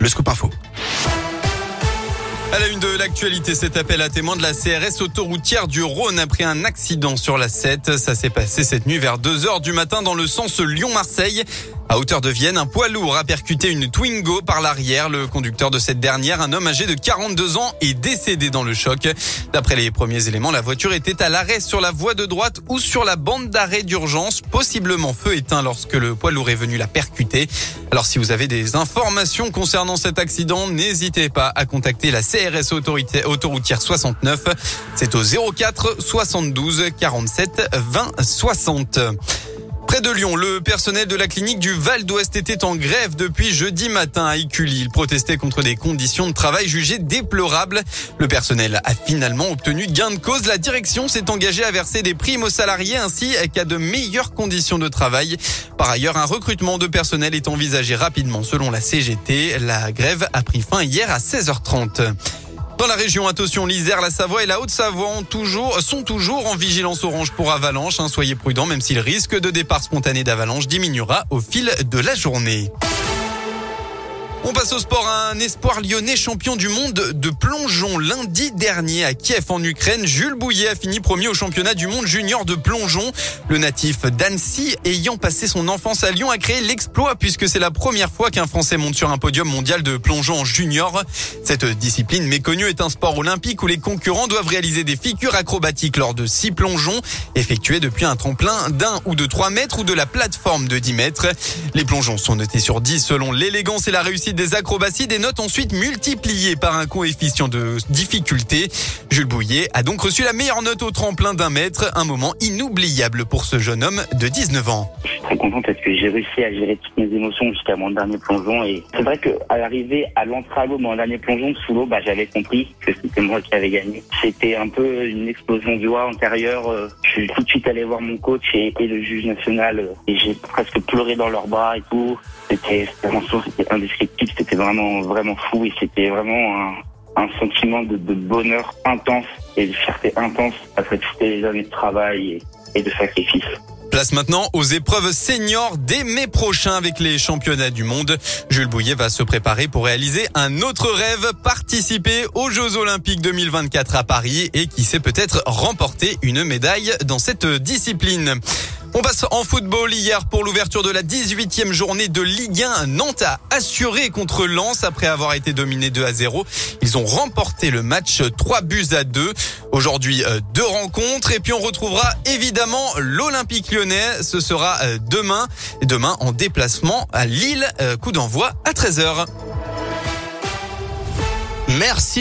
Le scoop info. À la une de l'actualité, cet appel à témoins de la CRS autoroutière du Rhône après un accident sur la 7. Ça s'est passé cette nuit vers 2 heures du matin dans le sens Lyon-Marseille. À hauteur de Vienne, un poids lourd a percuté une Twingo par l'arrière. Le conducteur de cette dernière, un homme âgé de 42 ans, est décédé dans le choc. D'après les premiers éléments, la voiture était à l'arrêt sur la voie de droite ou sur la bande d'arrêt d'urgence, possiblement feu éteint lorsque le poids lourd est venu la percuter. Alors si vous avez des informations concernant cet accident, n'hésitez pas à contacter la CRS autoroutière 69. C'est au 04 72 47 20 60. De Lyon, le personnel de la clinique du Val d'Ouest était en grève depuis jeudi matin à Écully. Il protestait contre des conditions de travail jugées déplorables. Le personnel a finalement obtenu gain de cause. La direction s'est engagée à verser des primes aux salariés ainsi qu'à de meilleures conditions de travail. Par ailleurs, un recrutement de personnel est envisagé rapidement selon la CGT. La grève a pris fin hier à 16h30. Dans la région, attention, l'Isère, la Savoie et la Haute-Savoie sont toujours en vigilance orange pour avalanche. Hein, soyez prudents, même si le risque de départ spontané d'avalanche diminuera au fil de la journée. On passe au sport. Un espoir lyonnais champion du monde de plongeon. Lundi dernier à Kiev en Ukraine, Jules Bouillet a fini premier au championnat du monde junior de plongeon. Le natif d'Annecy, ayant passé son enfance à Lyon, a créé l'exploit puisque c'est la première fois qu'un Français monte sur un podium mondial de plongeon en junior. Cette discipline méconnue est un sport olympique où les concurrents doivent réaliser des figures acrobatiques lors de six plongeons effectués depuis un tremplin d'un ou de 3 mètres ou de la plateforme de 10 mètres. Les plongeons sont notés sur 10 selon l'élégance et la réussite des acrobaties, des notes ensuite multipliées par un coefficient de difficulté. Jules Bouillet a donc reçu la meilleure note au tremplin d'un mètre, un moment inoubliable pour ce jeune homme de 19 ans. Je suis très content parce que j'ai réussi à gérer toutes mes émotions jusqu'à mon dernier plongeon et c'est vrai qu'à l'arrivée à l'entrée à mon dernier plongeon sous l'eau, bah, j'avais compris que c'était moi qui avais gagné. C'était un peu une explosion de joie antérieure. Euh, je suis tout de suite allé voir mon coach et, et le juge national euh, et j'ai presque pleuré dans leurs bras et tout. C'était c'était indescriptible, c'était vraiment vraiment fou et c'était vraiment un, sentiment de, de, bonheur intense et de fierté intense après toutes les années de travail et, et de sacrifice. Place maintenant aux épreuves seniors dès mai prochain avec les championnats du monde. Jules Bouillet va se préparer pour réaliser un autre rêve, participer aux Jeux Olympiques 2024 à Paris et qui sait peut-être remporter une médaille dans cette discipline. On passe en football hier pour l'ouverture de la 18e journée de Ligue 1. Nantes a assuré contre Lens après avoir été dominé 2 à 0. Ils ont remporté le match 3 buts à 2. Aujourd'hui, euh, deux rencontres et puis on retrouvera évidemment l'Olympique lyonnais. Ce sera euh, demain. Demain en déplacement à Lille. Euh, coup d'envoi à 13h. Merci